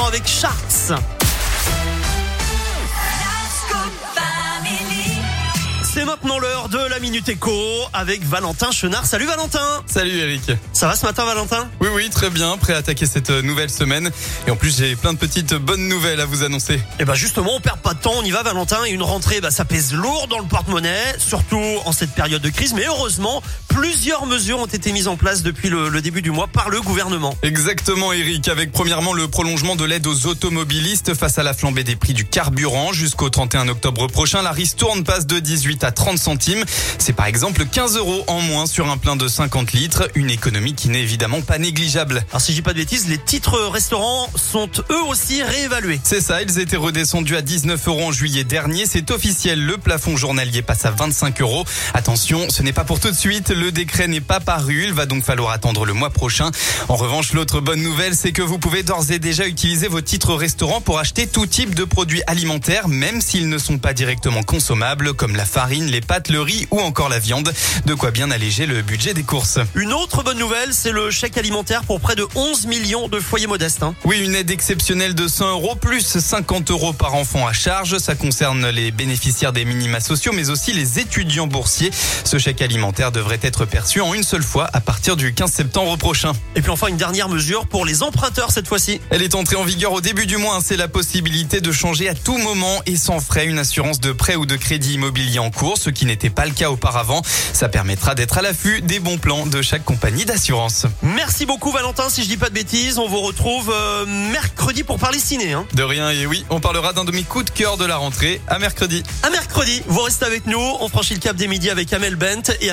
avec Sharks. C'est maintenant l'heure de la Minute Éco avec Valentin Chenard. Salut Valentin Salut Eric. Ça va ce matin Valentin? Oui oui très bien, prêt à attaquer cette nouvelle semaine. Et en plus j'ai plein de petites bonnes nouvelles à vous annoncer. Et eh bah ben justement on perd pas de temps, on y va Valentin. Et une rentrée bah, ça pèse lourd dans le porte-monnaie, surtout en cette période de crise. Mais heureusement plusieurs mesures ont été mises en place depuis le, le début du mois par le gouvernement. Exactement Eric, avec premièrement le prolongement de l'aide aux automobilistes face à la flambée des prix du carburant jusqu'au 31 octobre prochain. La ristourne passe de 18 à 30 centimes. C'est par exemple 15 euros en moins sur un plein de 50 litres. Une économie qui n'est évidemment pas négligeable. Alors si je dis pas de bêtises, les titres restaurants sont eux aussi réévalués. C'est ça, ils étaient redescendus à 19 euros en juillet dernier. C'est officiel, le plafond journalier passe à 25 euros. Attention, ce n'est pas pour tout de suite. Le décret n'est pas paru. Il va donc falloir attendre le mois prochain. En revanche, l'autre bonne nouvelle, c'est que vous pouvez d'ores et déjà utiliser vos titres restaurants pour acheter tout type de produits alimentaires, même s'ils ne sont pas directement consommables, comme la farine, les pâtes, le riz ou encore la viande. De quoi bien alléger le budget des courses. Une autre bonne nouvelle, c'est le chèque alimentaire pour près de 11 millions de foyers modestes. Hein. Oui, une aide exceptionnelle de 100 euros plus 50 euros par enfant à charge. Ça concerne les bénéficiaires des minima sociaux, mais aussi les étudiants boursiers. Ce chèque alimentaire devrait être perçu en une seule fois à partir du 15 septembre prochain. Et puis enfin, une dernière mesure pour les emprunteurs cette fois-ci. Elle est entrée en vigueur au début du mois. C'est la possibilité de changer à tout moment et sans frais une assurance de prêt ou de crédit immobilier en cours, ce qui n'était pas le cas auparavant. Ça permettra d'être à l'affût des bons plans de chaque compagnie d'assurance. Merci beaucoup Valentin. Si je dis pas de bêtises, on vous retrouve euh, mercredi pour parler ciné. Hein. De rien et oui, on parlera d'un de mes coups de cœur de la rentrée à mercredi. À mercredi, vous restez avec nous. On franchit le cap des midis avec Amel Bent et